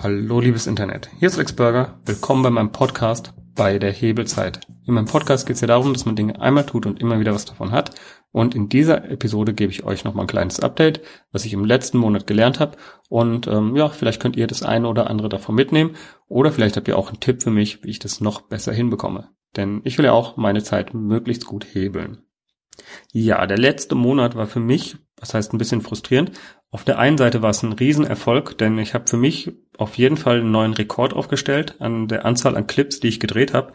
Hallo liebes Internet, hier ist Lex Burger. Willkommen bei meinem Podcast bei der Hebelzeit. In meinem Podcast geht es ja darum, dass man Dinge einmal tut und immer wieder was davon hat. Und in dieser Episode gebe ich euch nochmal ein kleines Update, was ich im letzten Monat gelernt habe. Und ähm, ja, vielleicht könnt ihr das eine oder andere davon mitnehmen. Oder vielleicht habt ihr auch einen Tipp für mich, wie ich das noch besser hinbekomme. Denn ich will ja auch meine Zeit möglichst gut hebeln. Ja, der letzte Monat war für mich, was heißt ein bisschen frustrierend. Auf der einen Seite war es ein Riesenerfolg, denn ich habe für mich auf jeden Fall einen neuen Rekord aufgestellt an der Anzahl an Clips, die ich gedreht habe.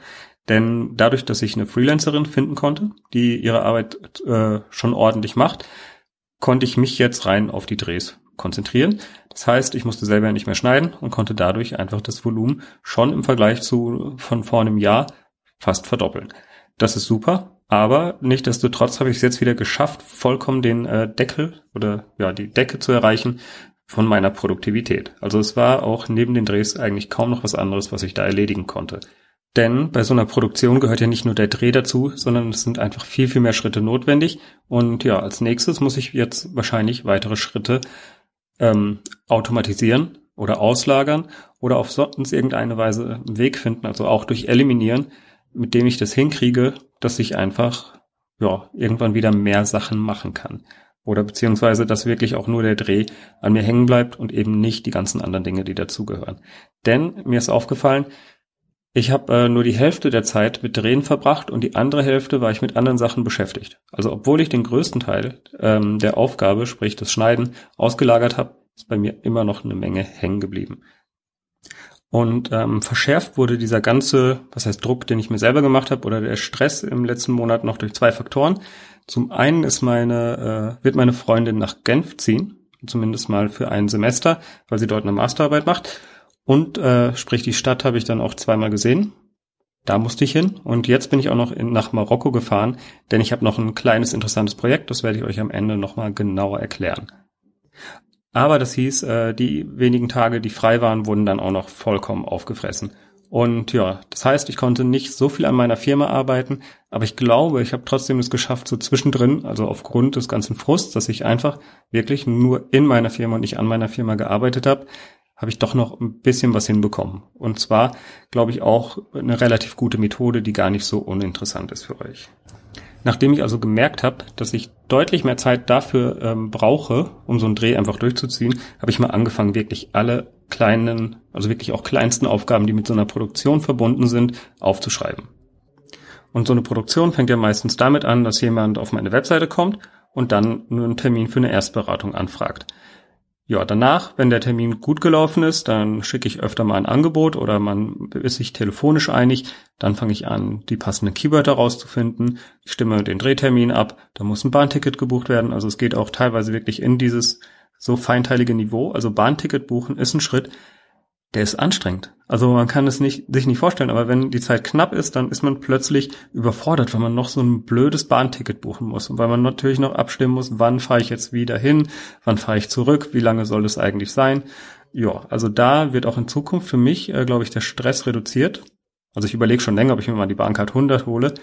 Denn dadurch, dass ich eine Freelancerin finden konnte, die ihre Arbeit äh, schon ordentlich macht, konnte ich mich jetzt rein auf die Drehs konzentrieren. Das heißt, ich musste selber nicht mehr schneiden und konnte dadurch einfach das Volumen schon im Vergleich zu von vor einem Jahr fast verdoppeln. Das ist super, aber nichtdestotrotz habe ich es jetzt wieder geschafft, vollkommen den äh, Deckel oder ja die Decke zu erreichen von meiner Produktivität. Also es war auch neben den Drehs eigentlich kaum noch was anderes, was ich da erledigen konnte. Denn bei so einer Produktion gehört ja nicht nur der Dreh dazu, sondern es sind einfach viel, viel mehr Schritte notwendig. Und ja, als nächstes muss ich jetzt wahrscheinlich weitere Schritte ähm, automatisieren oder auslagern oder auf sonst irgendeine Weise einen Weg finden, also auch durch Eliminieren, mit dem ich das hinkriege, dass ich einfach ja irgendwann wieder mehr Sachen machen kann. Oder beziehungsweise, dass wirklich auch nur der Dreh an mir hängen bleibt und eben nicht die ganzen anderen Dinge, die dazugehören. Denn mir ist aufgefallen, ich habe äh, nur die Hälfte der Zeit mit Drehen verbracht und die andere Hälfte war ich mit anderen Sachen beschäftigt. Also obwohl ich den größten Teil ähm, der Aufgabe, sprich das Schneiden, ausgelagert habe, ist bei mir immer noch eine Menge hängen geblieben. Und ähm, verschärft wurde dieser ganze, was heißt Druck, den ich mir selber gemacht habe, oder der Stress im letzten Monat noch durch zwei Faktoren. Zum einen ist meine, äh, wird meine Freundin nach Genf ziehen, zumindest mal für ein Semester, weil sie dort eine Masterarbeit macht. Und äh, sprich, die Stadt habe ich dann auch zweimal gesehen. Da musste ich hin. Und jetzt bin ich auch noch in, nach Marokko gefahren, denn ich habe noch ein kleines interessantes Projekt, das werde ich euch am Ende nochmal genauer erklären. Aber das hieß, äh, die wenigen Tage, die frei waren, wurden dann auch noch vollkommen aufgefressen. Und ja, das heißt, ich konnte nicht so viel an meiner Firma arbeiten, aber ich glaube, ich habe trotzdem es geschafft, so zwischendrin, also aufgrund des ganzen Frusts, dass ich einfach wirklich nur in meiner Firma und nicht an meiner Firma gearbeitet habe, habe ich doch noch ein bisschen was hinbekommen. Und zwar, glaube ich, auch eine relativ gute Methode, die gar nicht so uninteressant ist für euch. Nachdem ich also gemerkt habe, dass ich deutlich mehr Zeit dafür ähm, brauche, um so einen Dreh einfach durchzuziehen, habe ich mal angefangen, wirklich alle kleinen, also wirklich auch kleinsten Aufgaben, die mit so einer Produktion verbunden sind, aufzuschreiben. Und so eine Produktion fängt ja meistens damit an, dass jemand auf meine Webseite kommt und dann einen Termin für eine Erstberatung anfragt. Ja, danach, wenn der Termin gut gelaufen ist, dann schicke ich öfter mal ein Angebot oder man ist sich telefonisch einig. Dann fange ich an, die passenden Keywörter rauszufinden. Ich stimme den Drehtermin ab. Da muss ein Bahnticket gebucht werden. Also es geht auch teilweise wirklich in dieses so feinteilige Niveau. Also Bahnticket buchen ist ein Schritt, der ist anstrengend. Also man kann es nicht, sich nicht vorstellen, aber wenn die Zeit knapp ist, dann ist man plötzlich überfordert, weil man noch so ein blödes Bahnticket buchen muss und weil man natürlich noch abstimmen muss, wann fahre ich jetzt wieder hin, wann fahre ich zurück, wie lange soll es eigentlich sein. Ja, also da wird auch in Zukunft für mich, äh, glaube ich, der Stress reduziert. Also ich überlege schon länger, ob ich mir mal die Bahncard 100 hole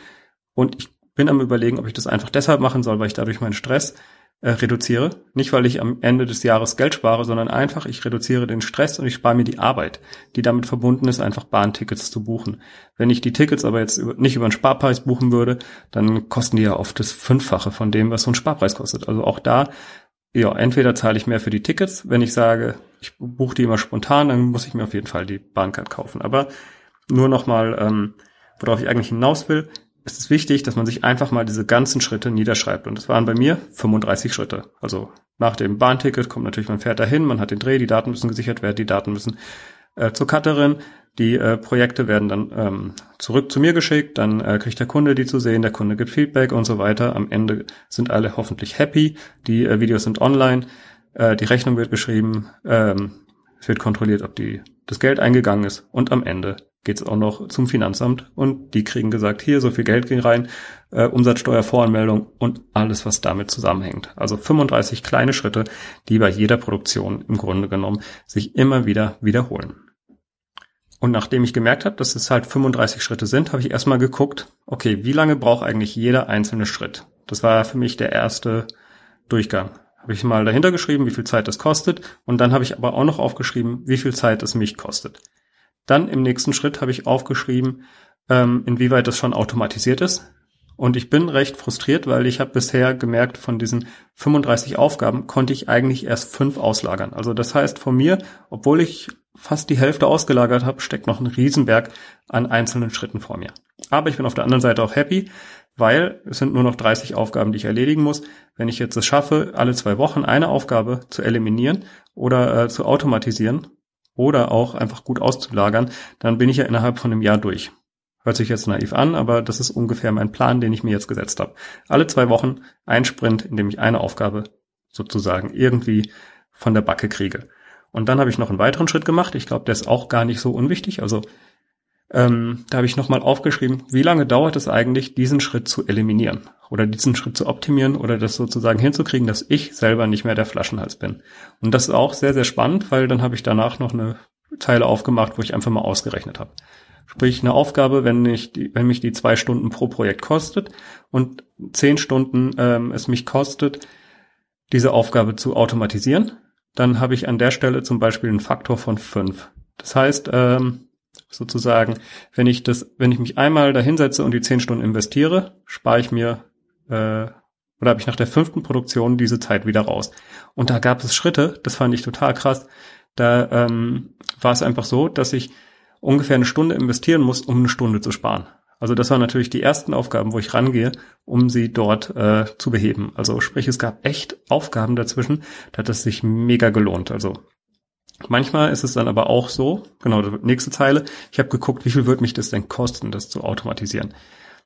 und ich bin am überlegen, ob ich das einfach deshalb machen soll, weil ich dadurch meinen Stress äh, reduziere. Nicht, weil ich am Ende des Jahres Geld spare, sondern einfach, ich reduziere den Stress und ich spare mir die Arbeit, die damit verbunden ist, einfach Bahntickets zu buchen. Wenn ich die Tickets aber jetzt nicht über einen Sparpreis buchen würde, dann kosten die ja oft das Fünffache von dem, was so ein Sparpreis kostet. Also auch da, ja, entweder zahle ich mehr für die Tickets, wenn ich sage, ich buche die immer spontan, dann muss ich mir auf jeden Fall die Bahncard kaufen. Aber nur nochmal, ähm, worauf ich eigentlich hinaus will, ist es wichtig, dass man sich einfach mal diese ganzen Schritte niederschreibt. Und das waren bei mir 35 Schritte. Also nach dem Bahnticket kommt natürlich, man fährt dahin, man hat den Dreh, die Daten müssen gesichert werden, die Daten müssen äh, zur Cutterin, die äh, Projekte werden dann ähm, zurück zu mir geschickt, dann äh, kriegt der Kunde die zu sehen, der Kunde gibt Feedback und so weiter. Am Ende sind alle hoffentlich happy, die äh, Videos sind online, äh, die Rechnung wird geschrieben, ähm, es wird kontrolliert, ob die, das Geld eingegangen ist und am Ende geht's auch noch zum Finanzamt und die kriegen gesagt, hier so viel Geld ging rein, äh, Umsatzsteuervoranmeldung und alles, was damit zusammenhängt. Also 35 kleine Schritte, die bei jeder Produktion im Grunde genommen sich immer wieder wiederholen. Und nachdem ich gemerkt habe, dass es halt 35 Schritte sind, habe ich erstmal geguckt, okay, wie lange braucht eigentlich jeder einzelne Schritt? Das war für mich der erste Durchgang. habe ich mal dahinter geschrieben, wie viel Zeit das kostet. Und dann habe ich aber auch noch aufgeschrieben, wie viel Zeit es mich kostet. Dann im nächsten Schritt habe ich aufgeschrieben, ähm, inwieweit das schon automatisiert ist. Und ich bin recht frustriert, weil ich habe bisher gemerkt, von diesen 35 Aufgaben konnte ich eigentlich erst fünf auslagern. Also das heißt, von mir, obwohl ich fast die Hälfte ausgelagert habe, steckt noch ein Riesenberg an einzelnen Schritten vor mir. Aber ich bin auf der anderen Seite auch happy, weil es sind nur noch 30 Aufgaben, die ich erledigen muss. Wenn ich jetzt es schaffe, alle zwei Wochen eine Aufgabe zu eliminieren oder äh, zu automatisieren oder auch einfach gut auszulagern, dann bin ich ja innerhalb von einem Jahr durch. Hört sich jetzt naiv an, aber das ist ungefähr mein Plan, den ich mir jetzt gesetzt habe. Alle zwei Wochen ein Sprint, in dem ich eine Aufgabe sozusagen irgendwie von der Backe kriege. Und dann habe ich noch einen weiteren Schritt gemacht. Ich glaube, der ist auch gar nicht so unwichtig. Also ähm, da habe ich nochmal aufgeschrieben, wie lange dauert es eigentlich, diesen Schritt zu eliminieren oder diesen Schritt zu optimieren oder das sozusagen hinzukriegen, dass ich selber nicht mehr der Flaschenhals bin. Und das ist auch sehr, sehr spannend, weil dann habe ich danach noch eine Zeile aufgemacht, wo ich einfach mal ausgerechnet habe. Sprich, eine Aufgabe, wenn, ich die, wenn mich die zwei Stunden pro Projekt kostet und zehn Stunden ähm, es mich kostet, diese Aufgabe zu automatisieren, dann habe ich an der Stelle zum Beispiel einen Faktor von fünf. Das heißt, ähm, sozusagen, wenn ich das, wenn ich mich einmal dahinsetze und die zehn Stunden investiere, spare ich mir äh, oder habe ich nach der fünften Produktion diese Zeit wieder raus. Und da gab es Schritte, das fand ich total krass. Da ähm, war es einfach so, dass ich ungefähr eine Stunde investieren muss, um eine Stunde zu sparen. Also das waren natürlich die ersten Aufgaben, wo ich rangehe, um sie dort äh, zu beheben. Also sprich, es gab echt Aufgaben dazwischen, da hat es sich mega gelohnt. Also Manchmal ist es dann aber auch so, genau, nächste Zeile, ich habe geguckt, wie viel wird mich das denn kosten, das zu automatisieren.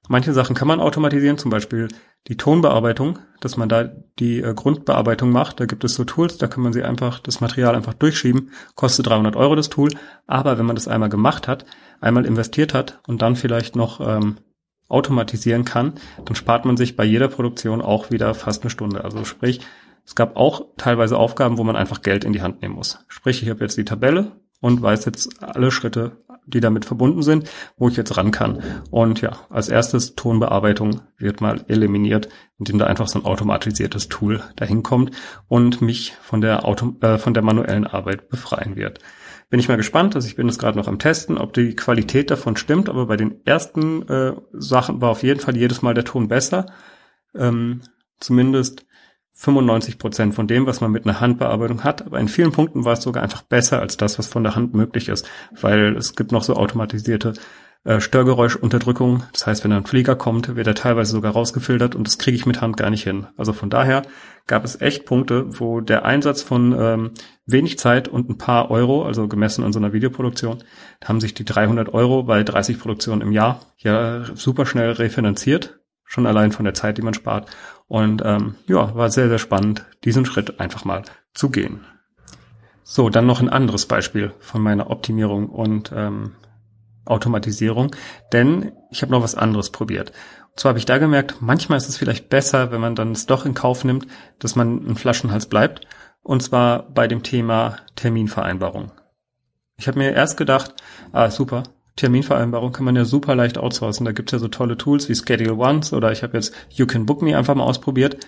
Manche Sachen kann man automatisieren, zum Beispiel die Tonbearbeitung, dass man da die äh, Grundbearbeitung macht. Da gibt es so Tools, da kann man sie einfach, das Material einfach durchschieben, kostet 300 Euro das Tool. Aber wenn man das einmal gemacht hat, einmal investiert hat und dann vielleicht noch ähm, automatisieren kann, dann spart man sich bei jeder Produktion auch wieder fast eine Stunde. Also sprich, es gab auch teilweise Aufgaben, wo man einfach Geld in die Hand nehmen muss. Sprich, ich habe jetzt die Tabelle und weiß jetzt alle Schritte, die damit verbunden sind, wo ich jetzt ran kann. Und ja, als erstes Tonbearbeitung wird mal eliminiert, indem da einfach so ein automatisiertes Tool dahin kommt und mich von der Auto, äh, von der manuellen Arbeit befreien wird. Bin ich mal gespannt, also ich bin jetzt gerade noch am Testen, ob die Qualität davon stimmt, aber bei den ersten äh, Sachen war auf jeden Fall jedes Mal der Ton besser. Ähm, zumindest 95 Prozent von dem, was man mit einer Handbearbeitung hat. Aber in vielen Punkten war es sogar einfach besser als das, was von der Hand möglich ist, weil es gibt noch so automatisierte äh, Störgeräuschunterdrückung. Das heißt, wenn ein Flieger kommt, wird er teilweise sogar rausgefiltert und das kriege ich mit Hand gar nicht hin. Also von daher gab es echt Punkte, wo der Einsatz von ähm, wenig Zeit und ein paar Euro, also gemessen an so einer Videoproduktion, haben sich die 300 Euro bei 30 Produktionen im Jahr ja super schnell refinanziert schon allein von der Zeit, die man spart. Und ähm, ja, war sehr, sehr spannend, diesen Schritt einfach mal zu gehen. So, dann noch ein anderes Beispiel von meiner Optimierung und ähm, Automatisierung, denn ich habe noch was anderes probiert. Und zwar habe ich da gemerkt, manchmal ist es vielleicht besser, wenn man dann es doch in Kauf nimmt, dass man ein Flaschenhals bleibt. Und zwar bei dem Thema Terminvereinbarung. Ich habe mir erst gedacht, ah super, Terminvereinbarung kann man ja super leicht outsourcen. Da gibt's ja so tolle Tools wie Schedule Once oder ich habe jetzt You Can Book Me einfach mal ausprobiert.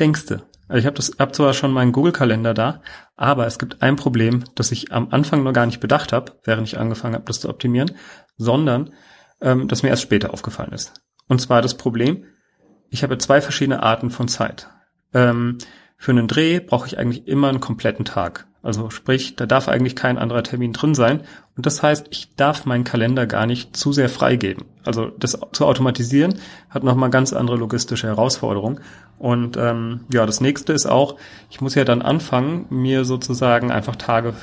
Denkste. Also ich habe das hab zwar schon meinen Google-Kalender da, aber es gibt ein Problem, das ich am Anfang noch gar nicht bedacht habe, während ich angefangen habe, das zu optimieren, sondern ähm, das mir erst später aufgefallen ist. Und zwar das Problem, ich habe zwei verschiedene Arten von Zeit. Ähm, für einen Dreh brauche ich eigentlich immer einen kompletten Tag. Also sprich, da darf eigentlich kein anderer Termin drin sein. Und das heißt, ich darf meinen Kalender gar nicht zu sehr freigeben. Also das zu automatisieren hat nochmal ganz andere logistische Herausforderungen. Und ähm, ja, das nächste ist auch, ich muss ja dann anfangen, mir sozusagen einfach Tage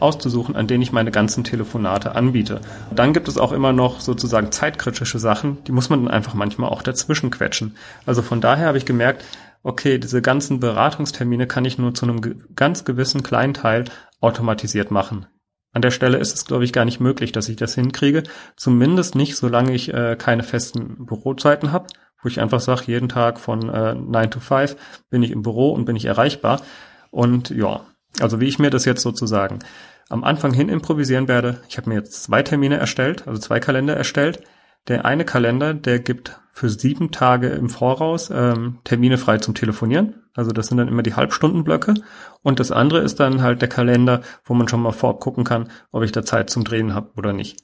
auszusuchen, an denen ich meine ganzen Telefonate anbiete. Dann gibt es auch immer noch sozusagen zeitkritische Sachen, die muss man dann einfach manchmal auch dazwischen quetschen. Also von daher habe ich gemerkt, okay, diese ganzen Beratungstermine kann ich nur zu einem ganz gewissen kleinen Teil automatisiert machen. An der Stelle ist es, glaube ich, gar nicht möglich, dass ich das hinkriege. Zumindest nicht, solange ich äh, keine festen Bürozeiten habe, wo ich einfach sage, jeden Tag von äh, 9 to 5 bin ich im Büro und bin ich erreichbar. Und ja, also wie ich mir das jetzt sozusagen am Anfang hin improvisieren werde, ich habe mir jetzt zwei Termine erstellt, also zwei Kalender erstellt. Der eine Kalender, der gibt für sieben Tage im Voraus ähm, Termine frei zum Telefonieren. Also das sind dann immer die Halbstundenblöcke. Und das andere ist dann halt der Kalender, wo man schon mal vorab gucken kann, ob ich da Zeit zum Drehen habe oder nicht.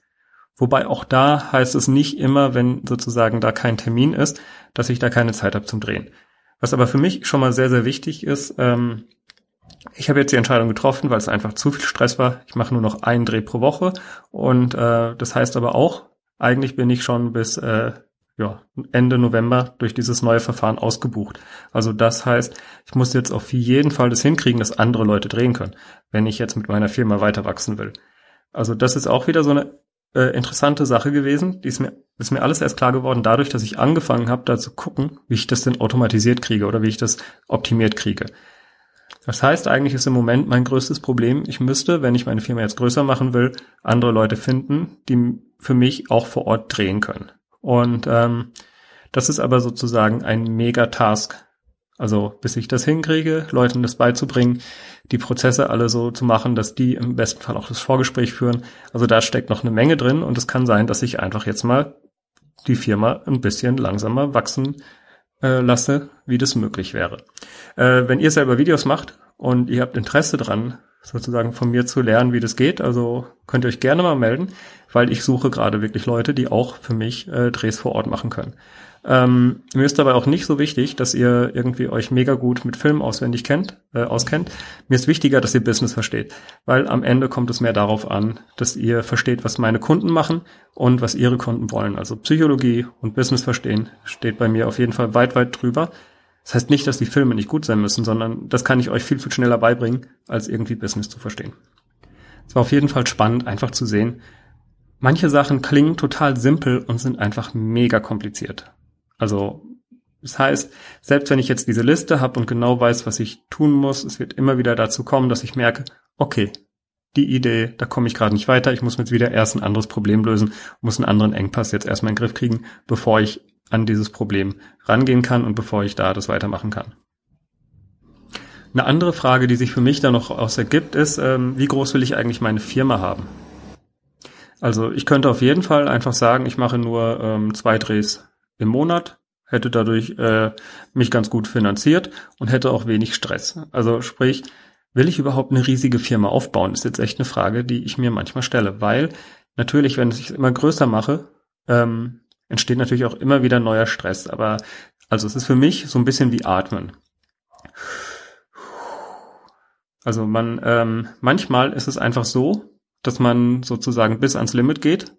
Wobei auch da heißt es nicht immer, wenn sozusagen da kein Termin ist, dass ich da keine Zeit habe zum Drehen. Was aber für mich schon mal sehr, sehr wichtig ist, ähm, ich habe jetzt die Entscheidung getroffen, weil es einfach zu viel Stress war. Ich mache nur noch einen Dreh pro Woche und äh, das heißt aber auch, eigentlich bin ich schon bis äh, ja, Ende November durch dieses neue Verfahren ausgebucht. Also das heißt, ich muss jetzt auf jeden Fall das hinkriegen, dass andere Leute drehen können, wenn ich jetzt mit meiner Firma weiter wachsen will. Also das ist auch wieder so eine äh, interessante Sache gewesen. Die ist mir, ist mir alles erst klar geworden dadurch, dass ich angefangen habe, da zu gucken, wie ich das denn automatisiert kriege oder wie ich das optimiert kriege. Das heißt, eigentlich ist im Moment mein größtes Problem, ich müsste, wenn ich meine Firma jetzt größer machen will, andere Leute finden, die für mich auch vor Ort drehen können. Und ähm, das ist aber sozusagen ein Mega-Task. Also bis ich das hinkriege, Leuten das beizubringen, die Prozesse alle so zu machen, dass die im besten Fall auch das Vorgespräch führen. Also da steckt noch eine Menge drin und es kann sein, dass ich einfach jetzt mal die Firma ein bisschen langsamer wachsen äh, lasse, wie das möglich wäre. Äh, wenn ihr selber Videos macht und ihr habt Interesse dran, sozusagen von mir zu lernen, wie das geht, also könnt ihr euch gerne mal melden, weil ich suche gerade wirklich Leute, die auch für mich äh, Drehs vor Ort machen können. Ähm, mir ist dabei auch nicht so wichtig, dass ihr irgendwie euch mega gut mit Film auswendig kennt, äh, auskennt. Mir ist wichtiger, dass ihr Business versteht, weil am Ende kommt es mehr darauf an, dass ihr versteht, was meine Kunden machen und was ihre Kunden wollen. Also Psychologie und Business verstehen steht bei mir auf jeden Fall weit, weit drüber. Das heißt nicht, dass die Filme nicht gut sein müssen, sondern das kann ich euch viel, viel schneller beibringen, als irgendwie Business zu verstehen. Es war auf jeden Fall spannend, einfach zu sehen. Manche Sachen klingen total simpel und sind einfach mega kompliziert. Also das heißt, selbst wenn ich jetzt diese Liste habe und genau weiß, was ich tun muss, es wird immer wieder dazu kommen, dass ich merke, okay, die Idee, da komme ich gerade nicht weiter, ich muss jetzt wieder erst ein anderes Problem lösen, muss einen anderen Engpass jetzt erstmal in den Griff kriegen, bevor ich an dieses Problem rangehen kann und bevor ich da das weitermachen kann. Eine andere Frage, die sich für mich da noch aus ergibt, ist, ähm, wie groß will ich eigentlich meine Firma haben? Also ich könnte auf jeden Fall einfach sagen, ich mache nur ähm, zwei Drehs im Monat, hätte dadurch äh, mich ganz gut finanziert und hätte auch wenig Stress. Also sprich, will ich überhaupt eine riesige Firma aufbauen? ist jetzt echt eine Frage, die ich mir manchmal stelle, weil natürlich, wenn ich es immer größer mache, ähm, entsteht natürlich auch immer wieder neuer Stress. Aber also es ist für mich so ein bisschen wie Atmen. Also man ähm, manchmal ist es einfach so, dass man sozusagen bis ans Limit geht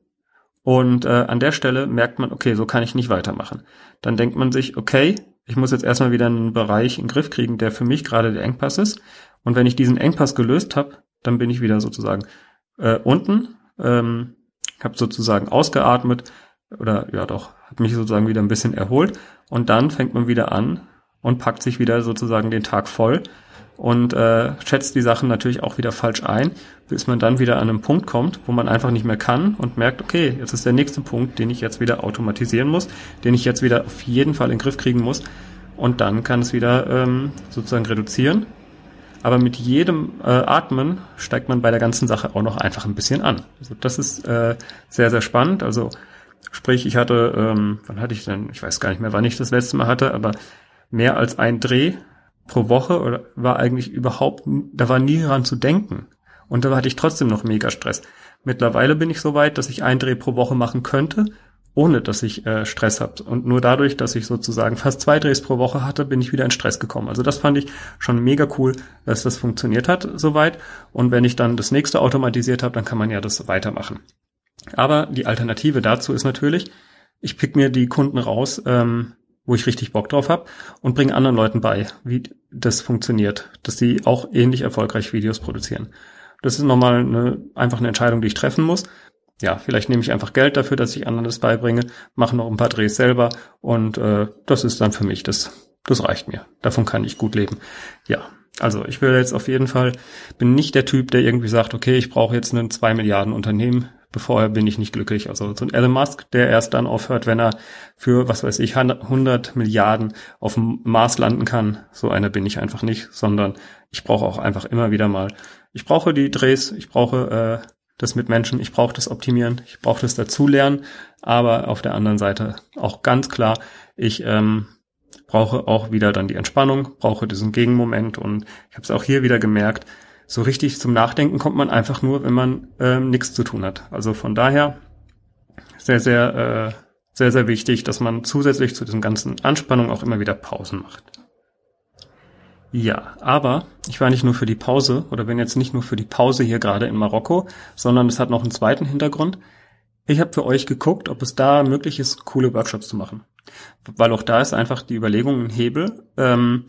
und äh, an der Stelle merkt man, okay, so kann ich nicht weitermachen. Dann denkt man sich, okay, ich muss jetzt erstmal wieder einen Bereich in den Griff kriegen, der für mich gerade der Engpass ist. Und wenn ich diesen Engpass gelöst habe, dann bin ich wieder sozusagen äh, unten, ähm, habe sozusagen ausgeatmet oder ja doch, habe mich sozusagen wieder ein bisschen erholt und dann fängt man wieder an und packt sich wieder sozusagen den Tag voll und äh, schätzt die Sachen natürlich auch wieder falsch ein, bis man dann wieder an einen Punkt kommt, wo man einfach nicht mehr kann und merkt, okay, jetzt ist der nächste Punkt, den ich jetzt wieder automatisieren muss, den ich jetzt wieder auf jeden Fall in den Griff kriegen muss und dann kann es wieder ähm, sozusagen reduzieren. Aber mit jedem äh, Atmen steigt man bei der ganzen Sache auch noch einfach ein bisschen an. Also das ist äh, sehr, sehr spannend. Also sprich, ich hatte, ähm, wann hatte ich denn, ich weiß gar nicht mehr, wann ich das letzte Mal hatte, aber mehr als ein Dreh pro Woche oder war eigentlich überhaupt, da war nie dran zu denken. Und da hatte ich trotzdem noch mega Stress. Mittlerweile bin ich so weit, dass ich einen Dreh pro Woche machen könnte, ohne dass ich äh, Stress habe. Und nur dadurch, dass ich sozusagen fast zwei Drehs pro Woche hatte, bin ich wieder in Stress gekommen. Also das fand ich schon mega cool, dass das funktioniert hat soweit. Und wenn ich dann das nächste automatisiert habe, dann kann man ja das weitermachen. Aber die Alternative dazu ist natürlich, ich pick mir die Kunden raus, ähm, wo ich richtig Bock drauf habe und bringe anderen Leuten bei, wie das funktioniert, dass sie auch ähnlich erfolgreich Videos produzieren. Das ist nochmal eine, einfach eine Entscheidung, die ich treffen muss. Ja, vielleicht nehme ich einfach Geld dafür, dass ich anderen das beibringe, mache noch ein paar Drehs selber und äh, das ist dann für mich, das, das reicht mir. Davon kann ich gut leben. Ja, also ich will jetzt auf jeden Fall, bin nicht der Typ, der irgendwie sagt, okay, ich brauche jetzt ein zwei Milliarden Unternehmen, bevor bin ich nicht glücklich. Also so ein Elon Musk, der erst dann aufhört, wenn er für, was weiß ich, 100 Milliarden auf dem Mars landen kann. So einer bin ich einfach nicht, sondern ich brauche auch einfach immer wieder mal, ich brauche die Drehs, ich brauche äh, das mit Menschen, ich brauche das Optimieren, ich brauche das Dazulernen, aber auf der anderen Seite auch ganz klar, ich ähm, brauche auch wieder dann die Entspannung, brauche diesen Gegenmoment und ich habe es auch hier wieder gemerkt, so richtig zum Nachdenken kommt man einfach nur, wenn man ähm, nichts zu tun hat. Also von daher sehr, sehr, äh, sehr, sehr wichtig, dass man zusätzlich zu diesen ganzen Anspannungen auch immer wieder Pausen macht. Ja, aber ich war nicht nur für die Pause oder bin jetzt nicht nur für die Pause hier gerade in Marokko, sondern es hat noch einen zweiten Hintergrund. Ich habe für euch geguckt, ob es da möglich ist, coole Workshops zu machen. Weil auch da ist einfach die Überlegung ein Hebel, ähm,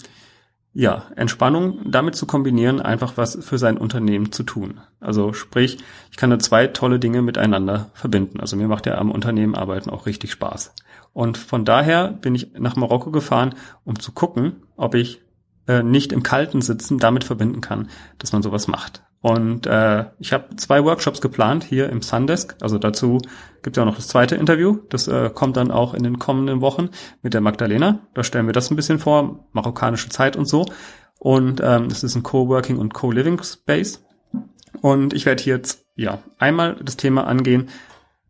ja, Entspannung damit zu kombinieren, einfach was für sein Unternehmen zu tun. Also sprich, ich kann da zwei tolle Dinge miteinander verbinden. Also mir macht ja am Unternehmen arbeiten auch richtig Spaß. Und von daher bin ich nach Marokko gefahren, um zu gucken, ob ich äh, nicht im Kalten sitzen damit verbinden kann, dass man sowas macht. Und äh, ich habe zwei Workshops geplant hier im Sundesk. Also dazu gibt es ja noch das zweite Interview. Das äh, kommt dann auch in den kommenden Wochen mit der Magdalena. Da stellen wir das ein bisschen vor, marokkanische Zeit und so. Und ähm, das ist ein Coworking und Co-Living Space. Und ich werde hier jetzt ja einmal das Thema angehen,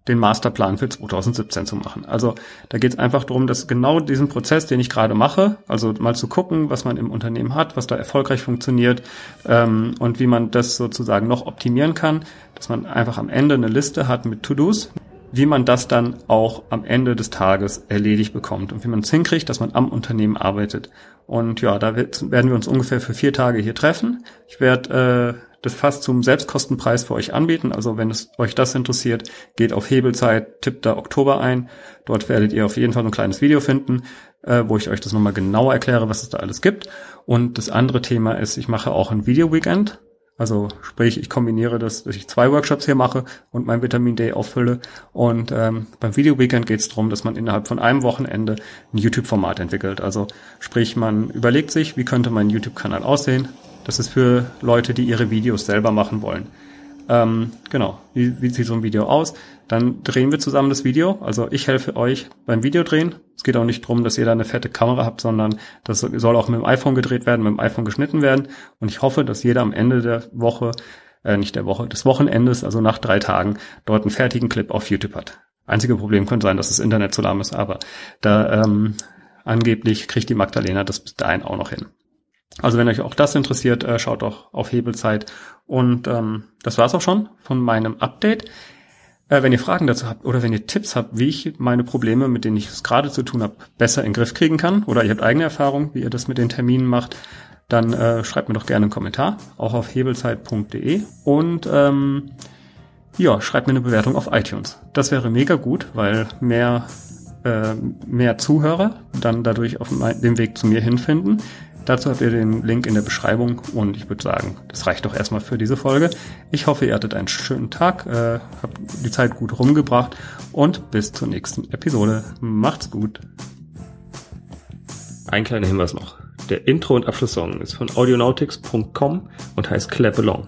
den Masterplan für 2017 zu machen. Also da geht es einfach darum, dass genau diesen Prozess, den ich gerade mache, also mal zu gucken, was man im Unternehmen hat, was da erfolgreich funktioniert ähm, und wie man das sozusagen noch optimieren kann, dass man einfach am Ende eine Liste hat mit To-Dos, wie man das dann auch am Ende des Tages erledigt bekommt und wie man es hinkriegt, dass man am Unternehmen arbeitet. Und ja, da werden wir uns ungefähr für vier Tage hier treffen. Ich werde äh, das fast zum Selbstkostenpreis für euch anbieten. Also wenn es euch das interessiert, geht auf Hebelzeit, tippt da Oktober ein. Dort werdet ihr auf jeden Fall ein kleines Video finden, äh, wo ich euch das nochmal genauer erkläre, was es da alles gibt. Und das andere Thema ist, ich mache auch ein Video-Weekend. Also sprich, ich kombiniere das, dass ich zwei Workshops hier mache und mein Vitamin D auffülle. Und ähm, beim Video Weekend geht es darum, dass man innerhalb von einem Wochenende ein YouTube-Format entwickelt. Also sprich, man überlegt sich, wie könnte mein YouTube-Kanal aussehen, das ist für Leute, die ihre Videos selber machen wollen. Ähm, genau, wie, wie sieht so ein Video aus? Dann drehen wir zusammen das Video. Also ich helfe euch beim Videodrehen. Es geht auch nicht darum, dass ihr da eine fette Kamera habt, sondern das soll auch mit dem iPhone gedreht werden, mit dem iPhone geschnitten werden. Und ich hoffe, dass jeder am Ende der Woche, äh, nicht der Woche, des Wochenendes, also nach drei Tagen, dort einen fertigen Clip auf YouTube hat. Einzige Problem könnte sein, dass das Internet zu lahm ist, aber da ähm, angeblich kriegt die Magdalena das bis dahin auch noch hin. Also wenn euch auch das interessiert, äh, schaut doch auf Hebelzeit. Und ähm, das war's auch schon von meinem Update. Äh, wenn ihr Fragen dazu habt oder wenn ihr Tipps habt, wie ich meine Probleme, mit denen ich es gerade zu tun habe, besser in den Griff kriegen kann, oder ihr habt eigene Erfahrung, wie ihr das mit den Terminen macht, dann äh, schreibt mir doch gerne einen Kommentar, auch auf hebelzeit.de und ähm, ja, schreibt mir eine Bewertung auf iTunes. Das wäre mega gut, weil mehr äh, mehr Zuhörer dann dadurch auf dem Weg zu mir hinfinden. Dazu habt ihr den Link in der Beschreibung und ich würde sagen, das reicht doch erstmal für diese Folge. Ich hoffe, ihr hattet einen schönen Tag, äh, habt die Zeit gut rumgebracht und bis zur nächsten Episode. Macht's gut. Ein kleiner Hinweis noch. Der Intro- und Abschlusssong ist von audionautics.com und heißt Clap Along.